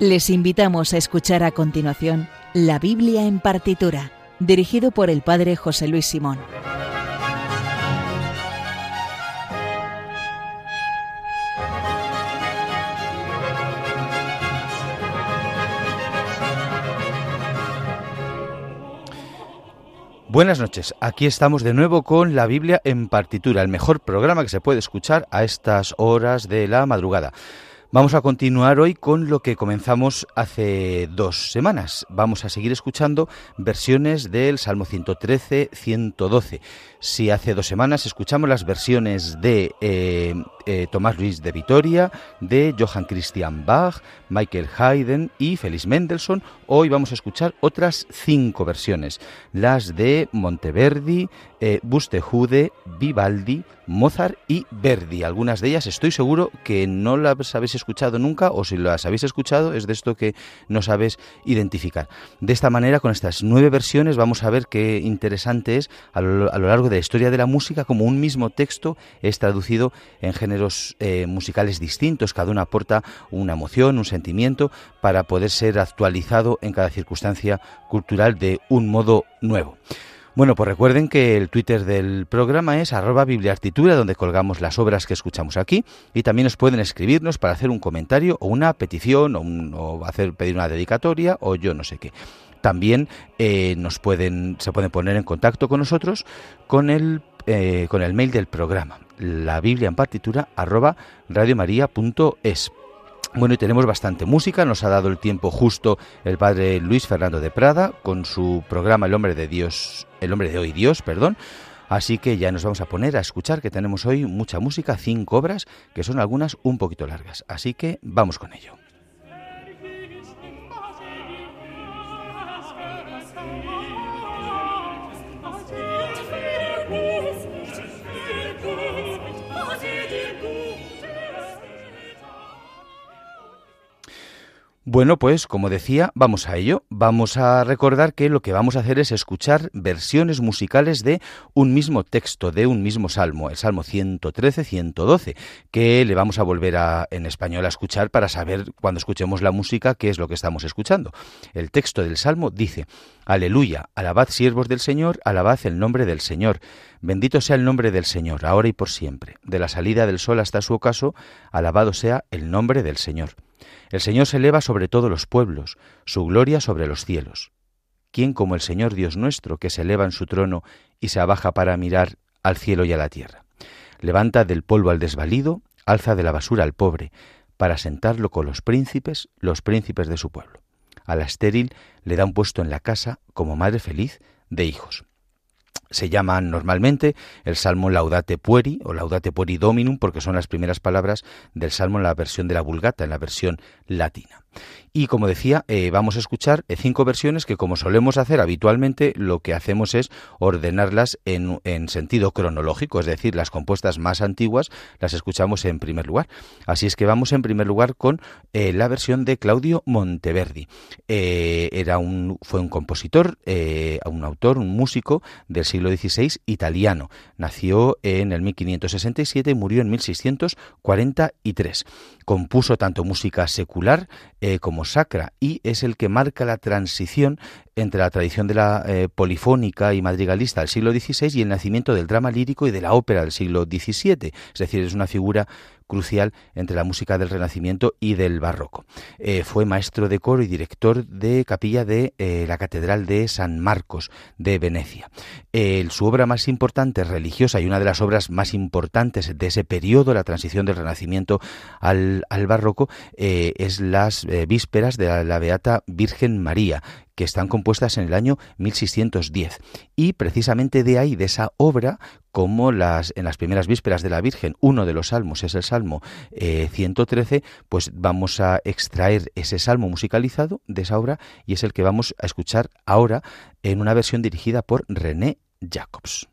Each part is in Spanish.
Les invitamos a escuchar a continuación La Biblia en partitura, dirigido por el Padre José Luis Simón. Buenas noches, aquí estamos de nuevo con la Biblia en partitura, el mejor programa que se puede escuchar a estas horas de la madrugada. Vamos a continuar hoy con lo que comenzamos hace dos semanas. Vamos a seguir escuchando versiones del Salmo 113, 112. Si hace dos semanas escuchamos las versiones de eh, eh, Tomás Luis de Vitoria, de Johann Christian Bach, Michael Haydn y Félix Mendelssohn, hoy vamos a escuchar otras cinco versiones, las de Monteverdi, eh, Vivaldi, Mozart y Verdi. Algunas de ellas estoy seguro que no las habéis escuchado nunca o si las habéis escuchado es de esto que no sabes identificar. De esta manera, con estas nueve versiones, vamos a ver qué interesante es a lo, largo de la historia de la música como un mismo texto es traducido en eh, musicales distintos, cada uno aporta una emoción, un sentimiento para poder ser actualizado en cada circunstancia cultural de un modo nuevo. Bueno, pues recuerden que el Twitter del programa es arroba bibliartitura, donde colgamos las obras que escuchamos aquí, y también os pueden escribirnos para hacer un comentario o una petición o, o hacer pedir una dedicatoria o yo no sé qué. También eh, nos pueden, se pueden poner en contacto con nosotros con el, eh, con el mail del programa, la Biblia en partitura arroba radiomaria.es. Bueno, y tenemos bastante música, nos ha dado el tiempo justo el padre Luis Fernando de Prada con su programa El hombre de Dios, El hombre de hoy Dios, perdón. Así que ya nos vamos a poner a escuchar que tenemos hoy mucha música, cinco obras, que son algunas un poquito largas. Así que vamos con ello. Bueno, pues como decía, vamos a ello. Vamos a recordar que lo que vamos a hacer es escuchar versiones musicales de un mismo texto, de un mismo salmo, el Salmo 113-112, que le vamos a volver a, en español a escuchar para saber cuando escuchemos la música qué es lo que estamos escuchando. El texto del Salmo dice, Aleluya, alabad siervos del Señor, alabad el nombre del Señor. Bendito sea el nombre del Señor, ahora y por siempre. De la salida del sol hasta su ocaso, alabado sea el nombre del Señor. El Señor se eleva sobre todos los pueblos, su gloria sobre los cielos. ¿Quién como el Señor Dios nuestro, que se eleva en su trono y se abaja para mirar al cielo y a la tierra? Levanta del polvo al desvalido, alza de la basura al pobre, para sentarlo con los príncipes, los príncipes de su pueblo. A la estéril le da un puesto en la casa como madre feliz de hijos se llaman normalmente el Salmo Laudate Pueri o Laudate Pueri Dominum porque son las primeras palabras del Salmo en la versión de la Vulgata, en la versión latina. Y como decía, eh, vamos a escuchar eh, cinco versiones que como solemos hacer habitualmente, lo que hacemos es ordenarlas en, sentido cronológico, es decir, las compuestas más antiguas las escuchamos en primer lugar. Así es que vamos en primer lugar con eh, la versión de Claudio Monteverdi. era un, fue un compositor, un autor, un músico del siglo XVI italiano. Nació en el 1567 y murió en 1643. Compuso tanto música secular como sacra y es el que marca la transición entre la tradición de la eh, polifónica y madrigalista del siglo XVI y el nacimiento del drama lírico y de la ópera del siglo XVII. Es decir, es una figura crucial entre la música del Renacimiento y del Barroco. Eh, fue maestro de coro y director de capilla de eh, la Catedral de San Marcos de Venecia. su obra más importante religiosa y una de las obras más importantes de ese periodo, la transición del Renacimiento al, Barroco, es las vísperas de la Beata Virgen María, que están compuestas en el año 1610. Y precisamente de ahí, de esa obra, como las, en las primeras vísperas de la Virgen, uno de los salmos es el Salmo 113, eh, pues vamos a extraer ese salmo musicalizado de esa obra y es el que vamos a escuchar ahora en una versión dirigida por René Jacobs.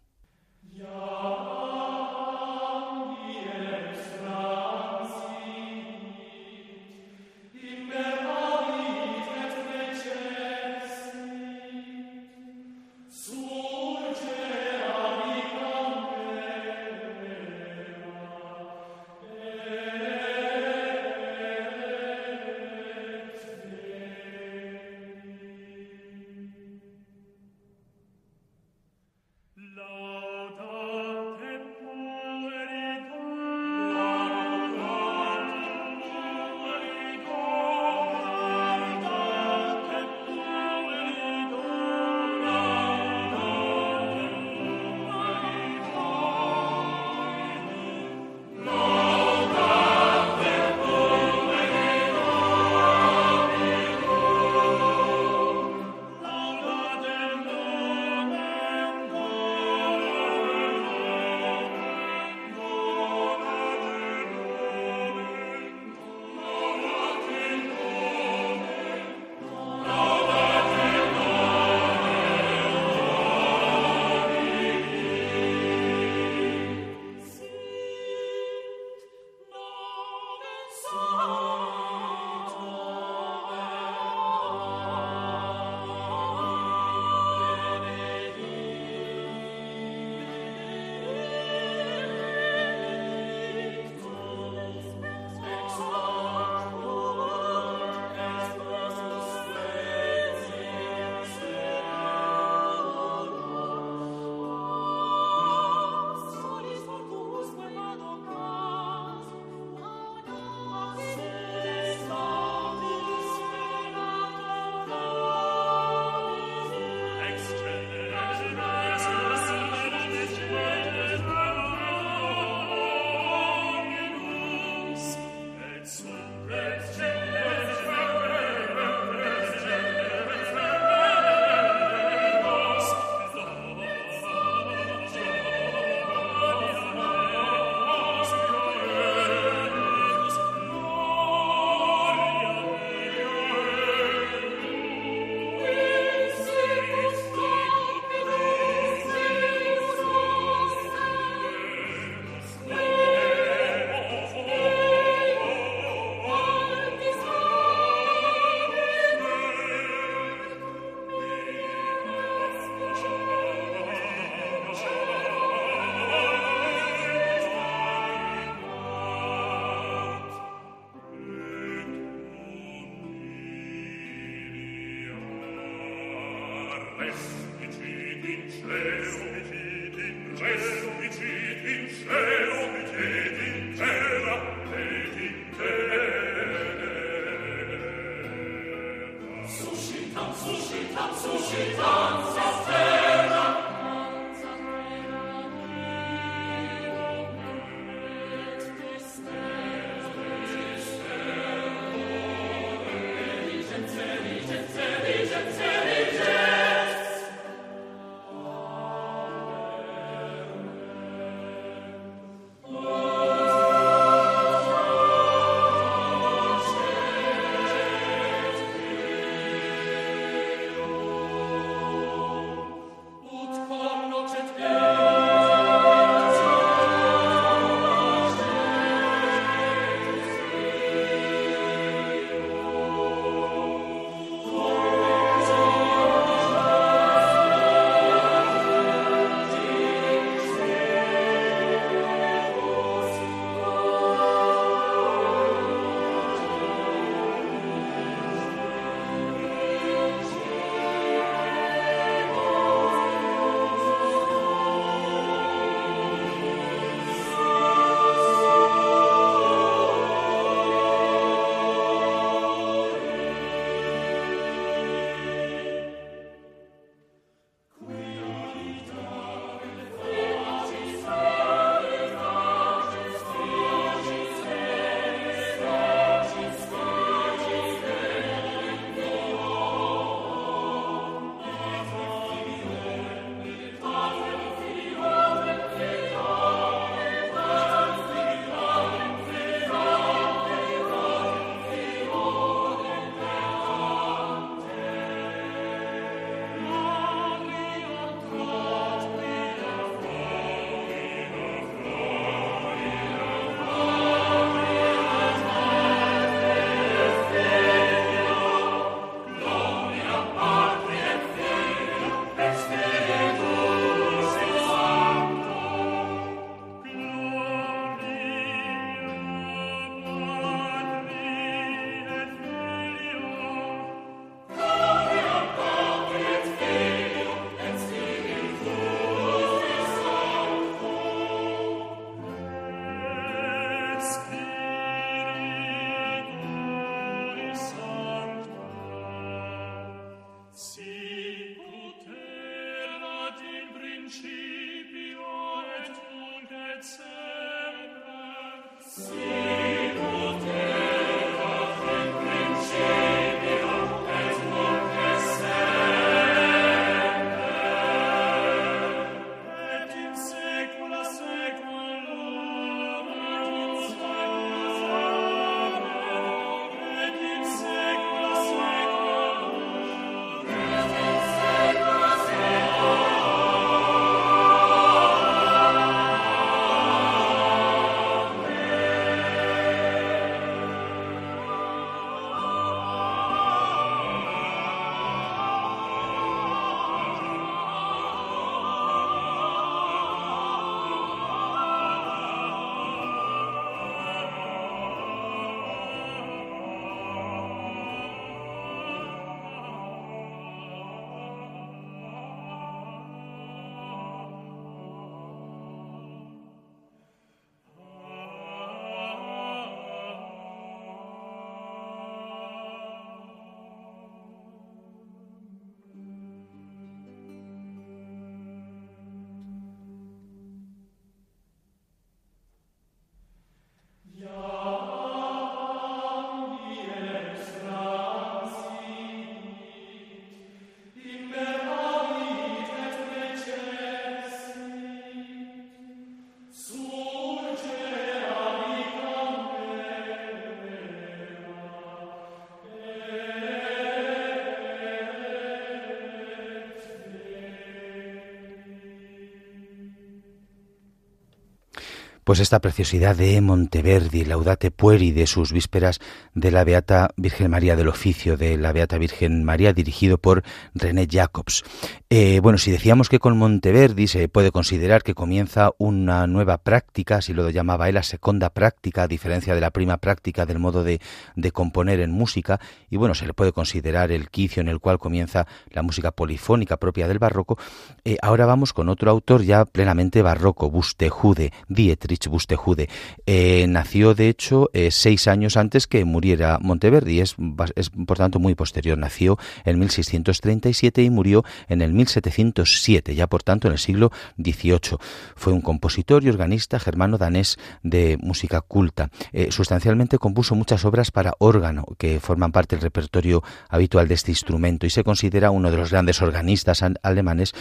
Pues esta preciosidad de Monteverdi, Laudate Pueri, de sus vísperas de la Beata Virgen María del Oficio, de la Beata Virgen María, dirigido por René Jacobs. Eh, bueno, si decíamos que con Monteverdi se puede considerar que comienza una nueva práctica, así lo llamaba él, la segunda práctica, a diferencia de la prima práctica del modo de, de componer en música, y bueno, se le puede considerar el quicio en el cual comienza la música polifónica propia del barroco, eh, ahora vamos con otro autor ya plenamente barroco, Bustejude, Dietrich Bustejude. Eh, nació, de hecho, seis años antes que muriera Monteverdi, es, es por tanto muy posterior. Nació en 1637 y murió en el 1707, ya por tanto en el siglo XVIII. Fue un compositor y organista germano-danés de música culta. Eh, sustancialmente compuso muchas obras para órgano que forman parte del repertorio habitual de este instrumento y se considera uno de los grandes organistas alemanes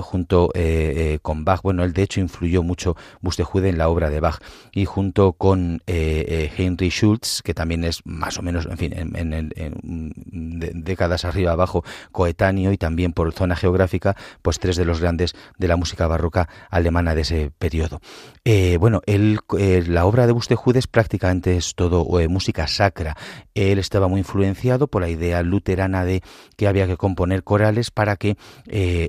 junto con Bach. Bueno, él de hecho influyó mucho Bustejude en la obra de Bach y junto con eh, eh, Henry Schultz, que también es más o menos, en fin, en, décadas arriba abajo, coetáneo y también por zona geográfica, pues tres de los grandes de la música barroca alemana de ese periodo. Eh, bueno, él, la obra de Buxtehude es prácticamente es todo música sacra. Él estaba muy influenciado por la idea luterana de que había que componer corales para que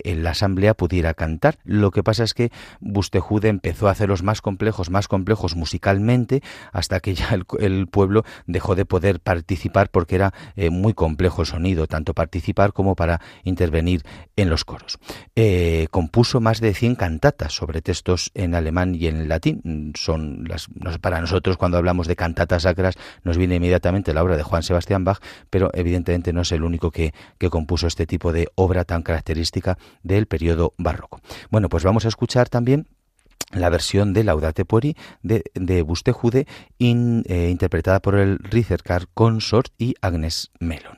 la asamblea pudiera cantar. Lo que pasa es que Buxtehude empezó a hacerlos más complejos más complejos musicalmente, hasta que ya el, pueblo dejó de poder participar porque era eh, muy complejo el sonido, tanto participar como para intervenir en los coros. Eh, compuso más de 100 cantatas sobre textos en alemán y en latín. Son las, para nosotros cuando hablamos de cantatas sacras nos viene inmediatamente la obra de Juan Sebastián Bach, pero evidentemente no es el único que, que compuso este tipo de obra tan característica del periodo barroco. Bueno, pues vamos a escuchar también la versión de Laudate Pueri de, de Bustejude eh, interpretada por el Rizercar Consort y Agnes Melon.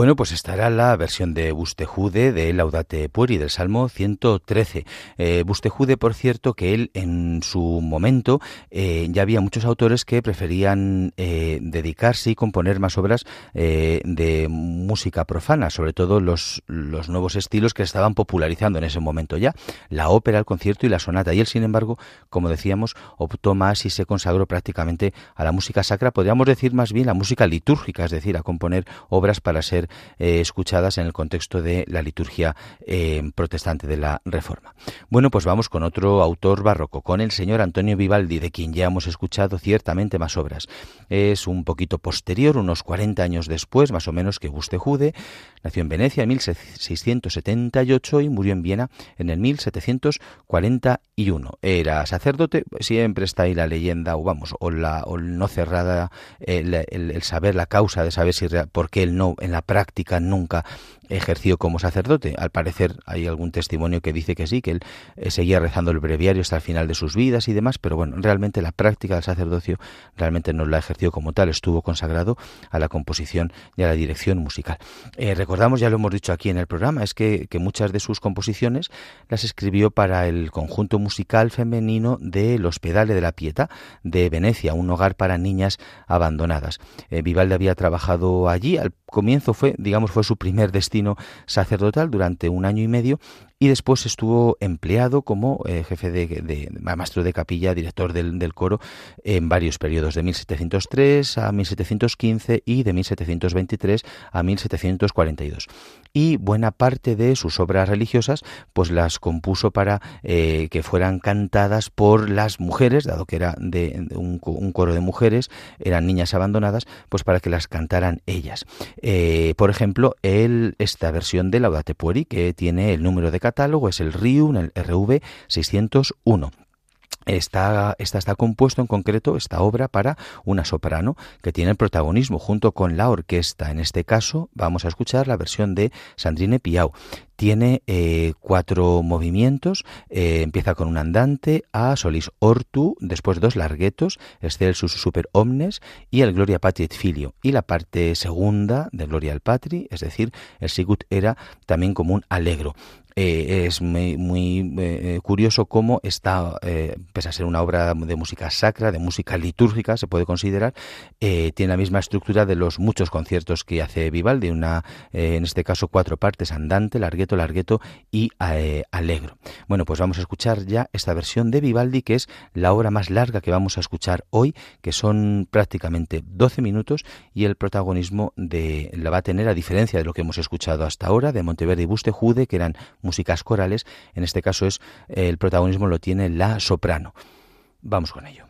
Bueno, pues esta era la versión de Bustejude de Laudate Pueri del Salmo 113. Eh, Bustejude, por cierto, que él en su momento eh, ya había muchos autores que preferían eh, dedicarse y componer más obras eh, de música profana, sobre todo los, los nuevos estilos que estaban popularizando en ese momento ya, la ópera, el concierto y la sonata. Y él, sin embargo, como decíamos, optó más y se consagró prácticamente a la música sacra, podríamos decir más bien la música litúrgica, es decir, a componer obras para ser eh, escuchadas en el contexto de la liturgia eh, protestante de la Reforma. Bueno, pues vamos con otro autor barroco, con el señor Antonio Vivaldi, de quien ya hemos escuchado ciertamente más obras. Es un poquito posterior, unos 40 años después, más o menos, que Bustejude. Nació en Venecia en 1678 y murió en Viena en el 1741. Era sacerdote, siempre está ahí la leyenda, o vamos, o la no cerrada, el, el, saber la causa de saber si por qué él no en la práctica nunca ejerció como sacerdote. Al parecer hay algún testimonio que dice que sí, que él eh, seguía rezando el breviario hasta el final de sus vidas y demás, pero bueno, realmente la práctica del sacerdocio realmente no la ejerció como tal, estuvo consagrado a la composición y a la dirección musical. Eh, recordamos, ya lo hemos dicho aquí en el programa, es que, que, muchas de sus composiciones las escribió para el conjunto musical femenino de Los Pedales de la Pieta de Venecia, un hogar para niñas abandonadas. Eh, Vivaldi había trabajado allí, al comienzo fue, digamos, fue su primer destino sacerdotal durante un año y medio y después estuvo empleado como eh, jefe de, maestro de capilla, director del, coro en varios periodos, de 1703 a 1715 y de 1723 a 1742. Y buena parte de sus obras religiosas pues las compuso para eh, que fueran cantadas por las mujeres, dado que era de, un, un, coro de mujeres, eran niñas abandonadas, pues para que las cantaran ellas. Eh, por ejemplo, el, esta versión de Laudate Pueri, que tiene el número de catálogo es el el RV 601. Está, está compuesto en concreto, esta obra, para una soprano que tiene el protagonismo junto con la orquesta. En este caso vamos a escuchar la versión de Sandrine Piau. Tiene eh, cuatro movimientos, eh, empieza con un andante, A, Solis Ortu, después dos larguetos, Excelsus Super Omnes y el Gloria Patri et Filio. Y la parte segunda de Gloria al Patri, es decir, el Sigut era también como un alegro. Eh, es muy, curioso cómo está, pese a ser una obra de música sacra, de música litúrgica, se puede considerar, tiene la misma estructura de los muchos conciertos que hace Vivaldi, una, en este caso cuatro partes, andante, largueto, largueto y alegro. Bueno, pues vamos a escuchar ya esta versión de Vivaldi, que es la obra más larga que vamos a escuchar hoy, que son prácticamente 12 minutos y el protagonismo de la va a tener, a diferencia de lo que hemos escuchado hasta ahora, de Monteverdi y Bustejude, que eran músicas corales, en este caso es el protagonismo lo tiene la soprano. Vamos con ello.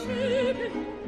verschieden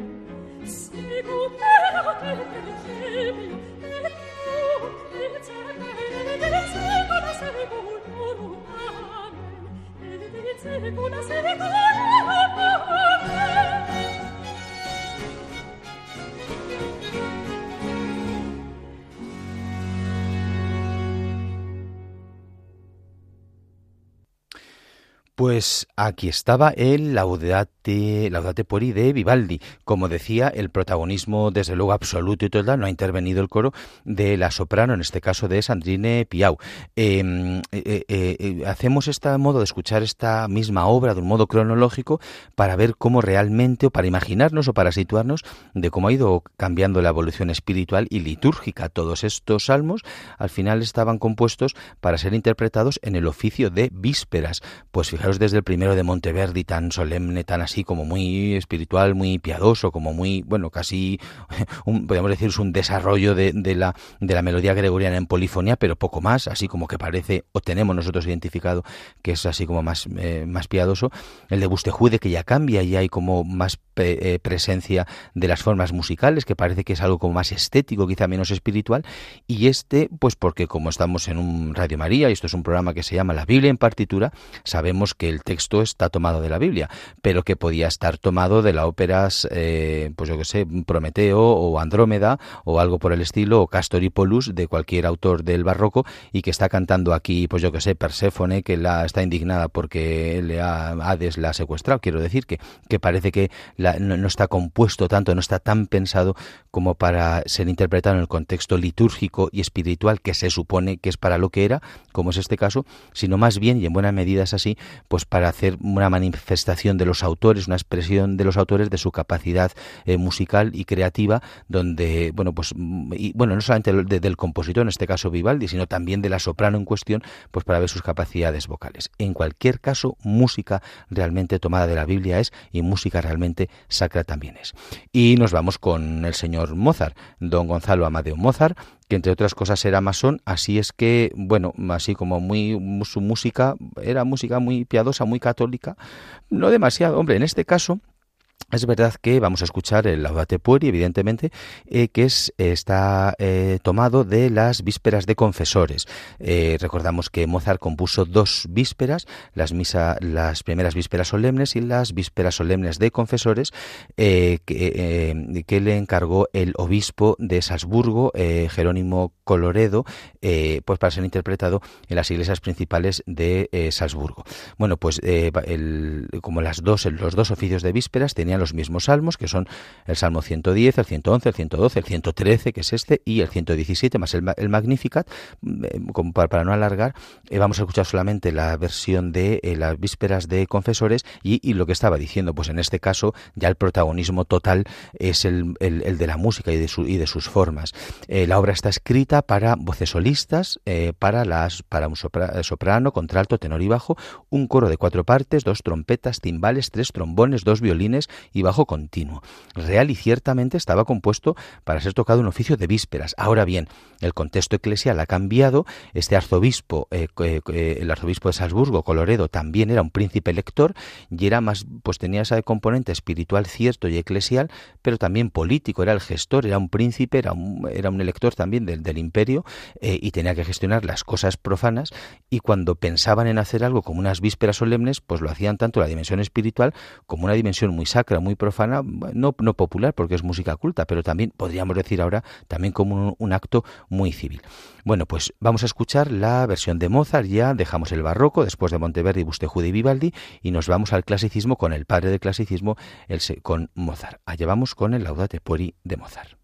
Pues aquí estaba el Laudate, Laudate Pueri de Vivaldi. Como decía, el protagonismo, desde luego, absoluto y total, no ha intervenido el coro de la soprano, en este caso de Sandrine Piau. Em, eh, eh, eh, hacemos este modo de escuchar esta misma obra de un modo cronológico para ver cómo realmente, o para imaginarnos o para situarnos de cómo ha ido cambiando la evolución espiritual y litúrgica. Todos estos salmos al final estaban compuestos para ser interpretados en el oficio de vísperas. Pues fijaros, desde el primero de Monteverdi, tan solemne, tan así como muy espiritual, muy piadoso, como muy, bueno, casi, podríamos decir, es un desarrollo de, la, de la melodía gregoriana en polifonía, pero poco más, así como que parece, o tenemos nosotros identificado que es así como más, eh, más piadoso. El de Bustejude, que ya cambia, y hay como más eh, presencia de las formas musicales, que parece que es algo como más estético, quizá menos espiritual, y este, pues porque como estamos en un Radio María, y esto es un programa que se llama La Biblia en partitura, sabemos que el texto está tomado de la Biblia, pero que podía estar tomado de la óperas, eh, pues yo que sé, Prometeo o Andrómeda o algo por el estilo, o Castor y de cualquier autor del barroco y que está cantando aquí, pues yo que sé, Perséfone, que la está indignada porque le ha, Hades la ha secuestrado. Quiero decir que, que parece que no, está compuesto tanto, no está tan pensado como para ser interpretado en el contexto litúrgico y espiritual que se supone que es para lo que era, como es este caso, sino más bien, y en buena medida es así, pues para hacer una manifestación de los autores, una expresión de los autores de su capacidad eh, musical y creativa, donde, bueno, pues, y, bueno, no solamente del compositor, en este caso Vivaldi, sino también de la soprano en cuestión, pues para ver sus capacidades vocales. En cualquier caso, música realmente tomada de la Biblia es y música realmente sacra también es. Y nos vamos con el señor Mozart, don Gonzalo Amadeo Mozart, que entre otras cosas era masón, así es que, bueno, así como muy su música era música muy piadosa, muy católica, no demasiado, hombre, en este caso es verdad que vamos a escuchar el Laudate Pueri, evidentemente, eh, que es, está eh, tomado de las vísperas de confesores. Eh, recordamos que Mozart compuso dos vísperas, las, primeras vísperas solemnes y las vísperas solemnes de confesores, que, le encargó el obispo de Salzburgo, Jerónimo Coloredo, pues para ser interpretado en las iglesias principales de Salzburgo. Bueno, pues como las dos, los dos oficios de vísperas tenían los mismos salmos, que son el Salmo 110, el 111, el 112, el 113, que es este, y el 117, más el, Magnificat. Eh, como para, no alargar, eh, vamos a escuchar solamente la versión de eh, las vísperas de confesores y, lo que estaba diciendo, pues en este caso ya el protagonismo total es el, de la música y de, su, y de sus formas. la obra está escrita para voces solistas, para, las, para un soprano, contralto, tenor y bajo, un coro de cuatro partes, dos trompetas, timbales, tres trombones, dos violines y bajo continuo. Real y ciertamente estaba compuesto para ser tocado un oficio de vísperas. Ahora bien, el contexto eclesial ha cambiado. Este arzobispo, eh, eh, el arzobispo de Salzburgo, Coloredo, también era un príncipe elector y era más, pues tenía ese componente espiritual cierto y eclesial, pero también político. Era el gestor, era un príncipe, era un, era un elector también del, imperio eh, y tenía que gestionar las cosas profanas. Y cuando pensaban en hacer algo como unas vísperas solemnes, pues lo hacían tanto la dimensión espiritual como una dimensión muy sacra, muy profana, no, no popular porque es música culta, pero también podríamos decir ahora también como un, acto muy civil. Bueno, pues vamos a escuchar la versión de Mozart, ya dejamos el barroco después de Monteverdi, Bustejude y Vivaldi y nos vamos al clasicismo con el padre del clasicismo, con Mozart. Allá vamos con el Laudate Pueri de Mozart.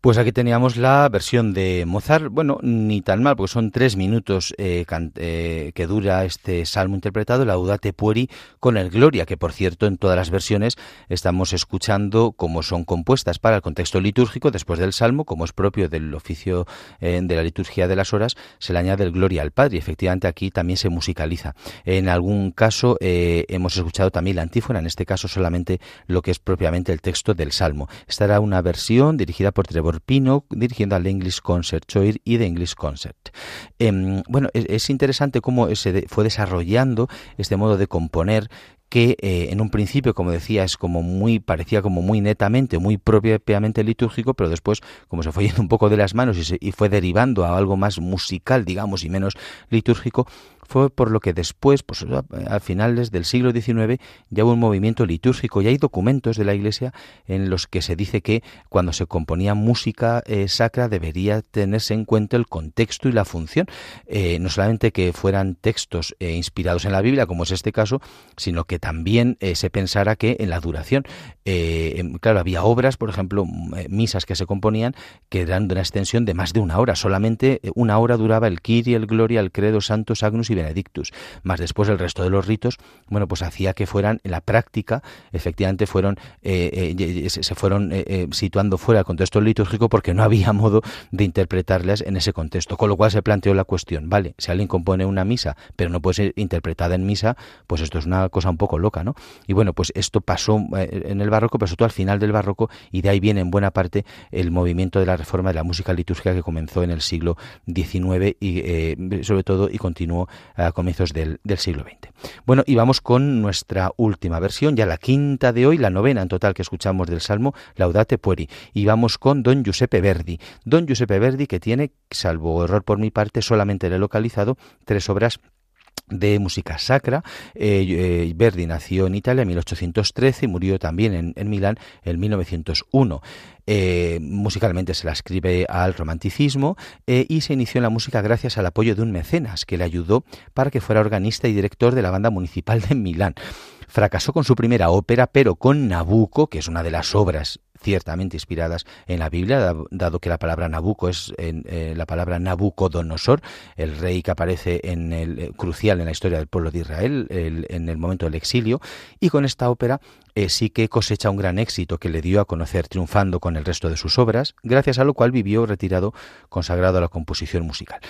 Pues aquí teníamos la versión de Mozart, bueno, ni tan mal, porque son tres minutos eh, eh, que dura este salmo interpretado, la Udate Pueri con el Gloria, que por cierto en todas las versiones estamos escuchando cómo son compuestas para el contexto litúrgico después del salmo, como es propio del oficio eh, de la liturgia de las horas, se le añade el Gloria al Padre y efectivamente aquí también se musicaliza. En algún caso hemos escuchado también la antífona, en este caso solamente lo que es propiamente el texto del salmo. Esta era una versión dirigida por Trevor Pino dirigiendo al English Concert Choir y The English Concert. Em, bueno, es, interesante cómo se fue desarrollando este modo de componer que eh, en un principio, como decía, es como muy, parecía como muy netamente, muy propiamente litúrgico, pero después, como se fue yendo un poco de las manos y, y fue derivando a algo más musical, digamos, y menos litúrgico, fue por lo que después, pues a finales del siglo XIX, ya hubo un movimiento litúrgico y hay documentos de la Iglesia en los que se dice que cuando se componía música eh, sacra debería tenerse en cuenta el contexto y la función, eh, no solamente que fueran textos eh, inspirados en la Biblia, como es este caso, sino que también se pensara que en la duración, em, claro, había obras, por ejemplo, misas que se componían que eran de una extensión de más de una hora, solamente una hora duraba el Kyrie, el Gloria, el Credo, Santos, Agnus y Benedictus, más después el resto de los ritos, bueno, pues hacía que fueran, en la práctica, efectivamente fueron, eh, eh, se fueron eh, situando fuera del contexto litúrgico porque no había modo de interpretarlas en ese contexto, con lo cual se planteó la cuestión, vale, si alguien compone una misa, pero no puede ser interpretada en misa, pues esto es una cosa un poco loca, ¿no? Y bueno, pues esto pasó en el barroco, pero todo al final del barroco, y de ahí viene en buena parte el movimiento de la reforma de la música litúrgica que comenzó en el siglo XIX y sobre todo y continuó a comienzos del, siglo XX. Bueno, y vamos con nuestra última versión, ya la quinta de hoy, la novena en total que escuchamos del Salmo, Laudate Pueri. Y vamos con Don Giuseppe Verdi. Don Giuseppe Verdi que tiene, salvo error por mi parte, solamente le he localizado tres obras de música sacra. Eh, eh, Verdi nació en Italia en 1813 y murió también en, en Milán en 1901. Eh, musicalmente se la escribe al romanticismo y se inició en la música gracias al apoyo de un mecenas que le ayudó para que fuera organista y director de la banda municipal de Milán. Fracasó con su primera ópera, pero con Nabucco, que es una de las obras ciertamente inspiradas en la Biblia, dado que la palabra Nabucco es eh, la palabra Nabucodonosor, el rey que aparece en el eh, crucial en la historia del pueblo de Israel en el momento del exilio, y con esta ópera eh, sí que cosecha un gran éxito que le dio a conocer triunfando con el resto de sus obras, gracias a lo cual vivió retirado consagrado a la composición musical.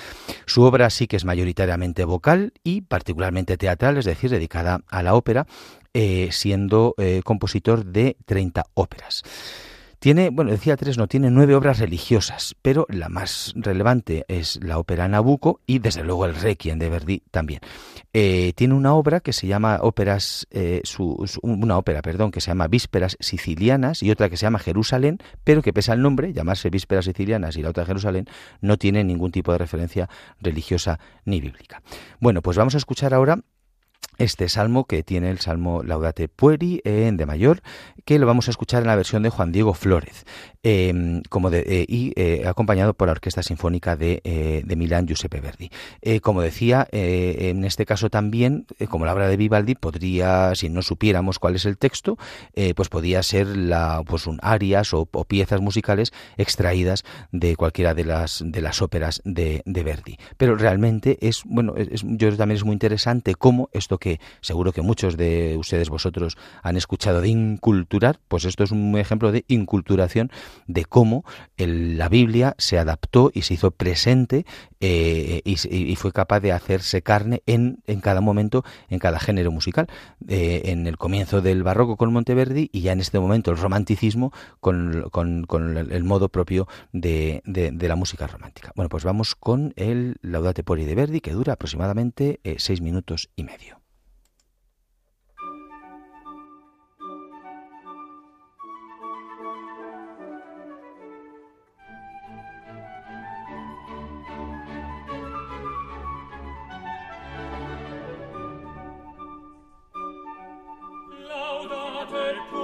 Su obra sí que es mayoritariamente vocal y particularmente teatral, es decir, dedicada a la ópera, eh, siendo eh, compositor de 30 óperas. Tiene, bueno, decía tres, no, tiene nueve obras religiosas, pero la más relevante es la ópera Nabucco y desde luego el Requiem de Verdi también. Eh, tiene una obra que se llama óperas, eh, una ópera, perdón, que se llama Vísperas Sicilianas y otra que se llama Jerusalén, pero que pese al nombre, llamarse Vísperas Sicilianas y la otra Jerusalén, no tiene ningún tipo de referencia religiosa ni bíblica. Bueno, pues vamos a escuchar ahora este salmo que tiene el salmo Laudate Pueri en de mayor, que lo vamos a escuchar en la versión de Juan Diego Flórez, em, como eh, y eh, acompañado por la Orquesta Sinfónica de, eh, de Milán Giuseppe Verdi. como decía, en este caso también, como la obra de Vivaldi, podría, si no supiéramos cuál es el texto, pues podría ser la, pues un arias o, piezas musicales extraídas de cualquiera de las, de las óperas de, de Verdi. Pero realmente es, bueno, yo también es muy interesante cómo esto que seguro que muchos de ustedes vosotros han escuchado de inculturar, pues esto es un ejemplo de inculturación de cómo la Biblia se adaptó y se hizo presente eh, y, fue capaz de hacerse carne en, en cada momento, en cada género musical. Eh, en el comienzo del barroco con Monteverdi y ya en este momento el romanticismo con, el modo propio de, la música romántica. Bueno, pues vamos con el Laudate Pori de Verdi que dura aproximadamente eh, seis minutos y medio. per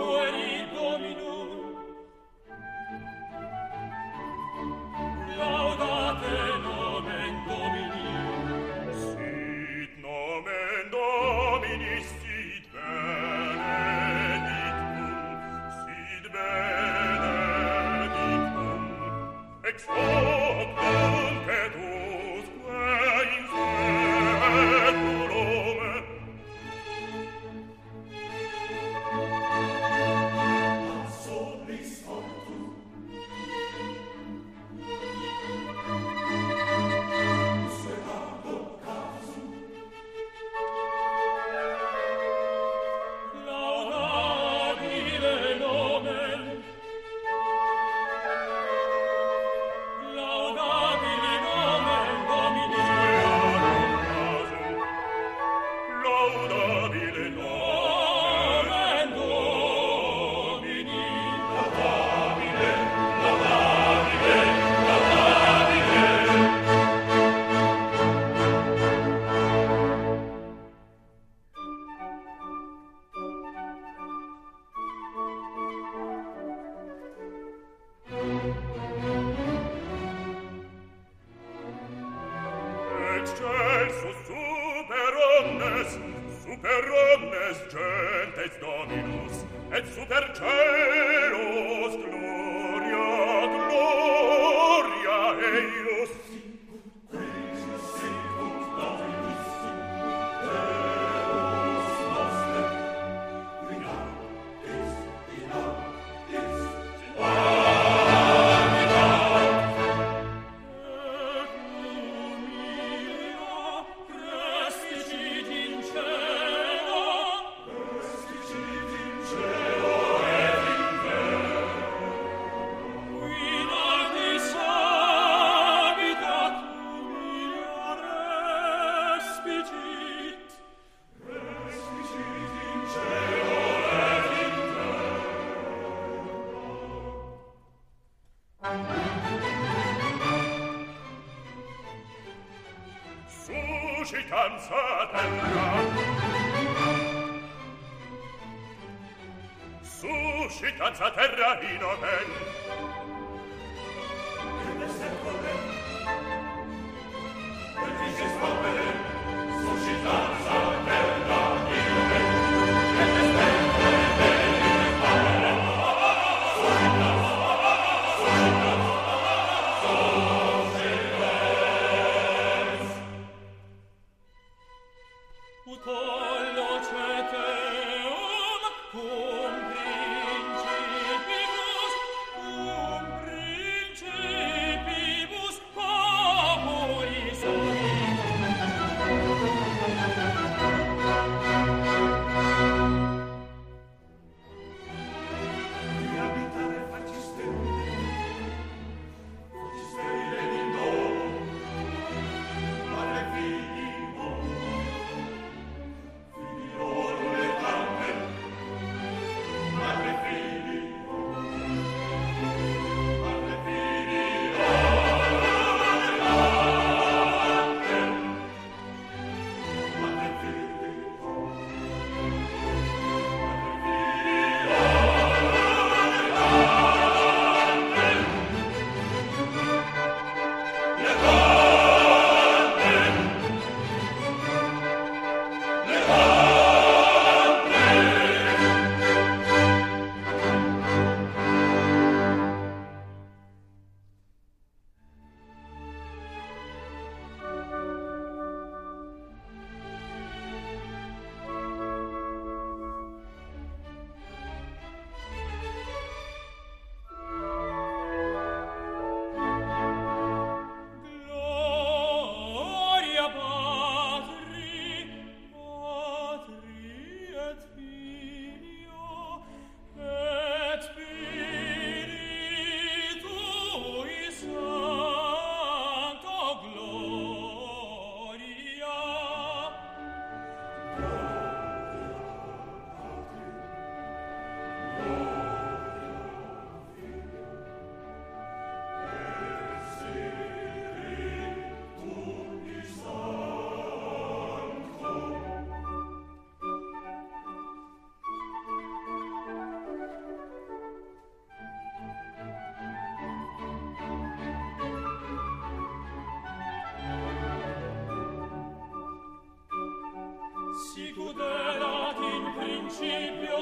sicut erat principio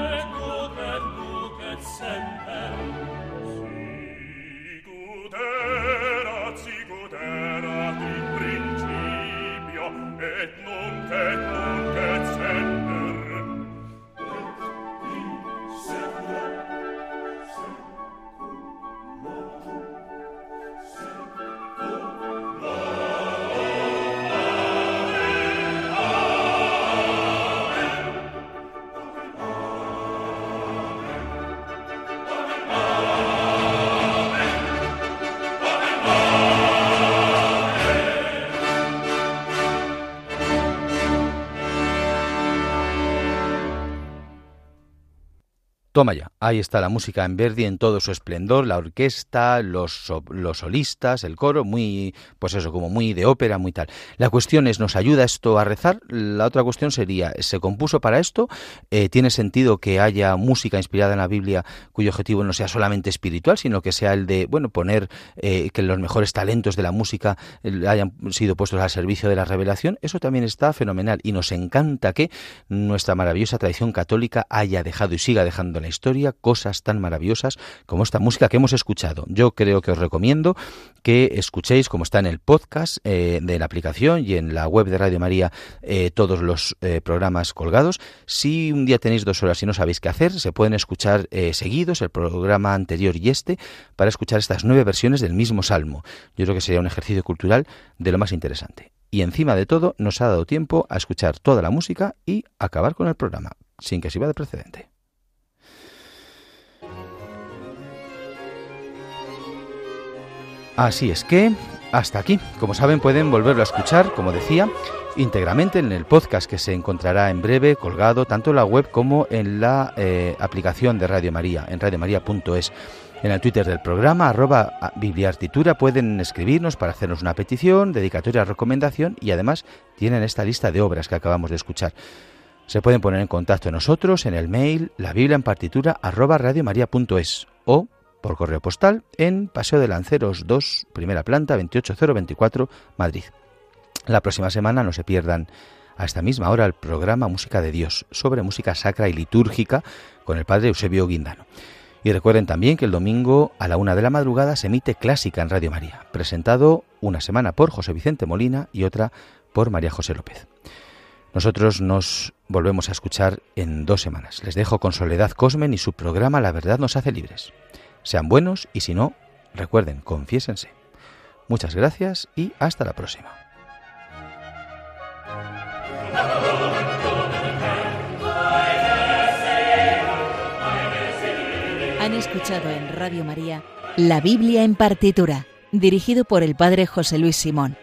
et nunc principio et nunc et Toma ya, ahí está la música en Verdi en todo su esplendor, la orquesta, los, los, solistas, el coro, muy, pues eso, como muy de ópera, muy tal. La cuestión es, ¿nos ayuda esto a rezar? La otra cuestión sería, ¿se compuso para esto? Eh, ¿Tiene sentido que haya música inspirada en la Biblia cuyo objetivo no sea solamente espiritual, sino que sea el de, bueno, poner eh, que los mejores talentos de la música hayan sido puestos al servicio de la revelación? Eso también está fenomenal y nos encanta que nuestra maravillosa tradición católica haya dejado y siga dejando historia cosas tan maravillosas como esta música que hemos escuchado. Yo creo que os recomiendo que escuchéis, como está en el podcast eh, de la aplicación y en la web de Radio María, eh, todos los eh, programas colgados. Si un día tenéis dos horas y no sabéis qué hacer, se pueden escuchar seguidos el programa anterior y este para escuchar estas nueve versiones del mismo salmo. Yo creo que sería un ejercicio cultural de lo más interesante. Y encima de todo, nos ha dado tiempo a escuchar toda la música y acabar con el programa, sin que sirva de precedente. Así es que, hasta aquí. Como saben, pueden volverlo a escuchar, como decía, íntegramente en el podcast que se encontrará en breve colgado tanto en la web como en la eh, aplicación de Radio María, en radiomaria.es. En el Twitter del programa, arroba bibliartitura, pueden escribirnos para hacernos una petición, dedicatoria, recomendación y además tienen esta lista de obras que acabamos de escuchar. Se pueden poner en contacto con nosotros en el mail la biblia en partitura arroba radiomaria.es o por correo postal en Paseo de Lanceros 2, primera planta, 28024, Madrid. La próxima semana no se pierdan a esta misma hora el programa Música de Dios sobre música sacra y litúrgica con el padre Eusebio Guindano. Y recuerden también que el domingo a la una de la madrugada se emite Clásica en Radio María, presentado una semana por José Vicente Molina y otra por María José López. Nosotros nos volvemos a escuchar en dos semanas. Les dejo con Soledad Cosmen y su programa La verdad nos hace libres. Sean buenos y si no, recuerden, confiésense. Muchas gracias y hasta la próxima. Han escuchado en Radio María La Biblia en partitura, dirigido por el Padre José Luis Simón.